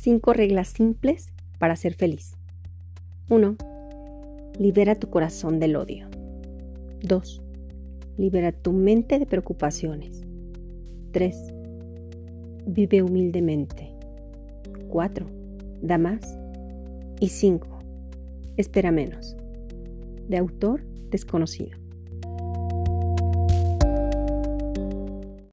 5 reglas simples para ser feliz. 1. Libera tu corazón del odio. 2. Libera tu mente de preocupaciones. 3. Vive humildemente. 4. Da más. Y 5. Espera menos. De autor desconocido.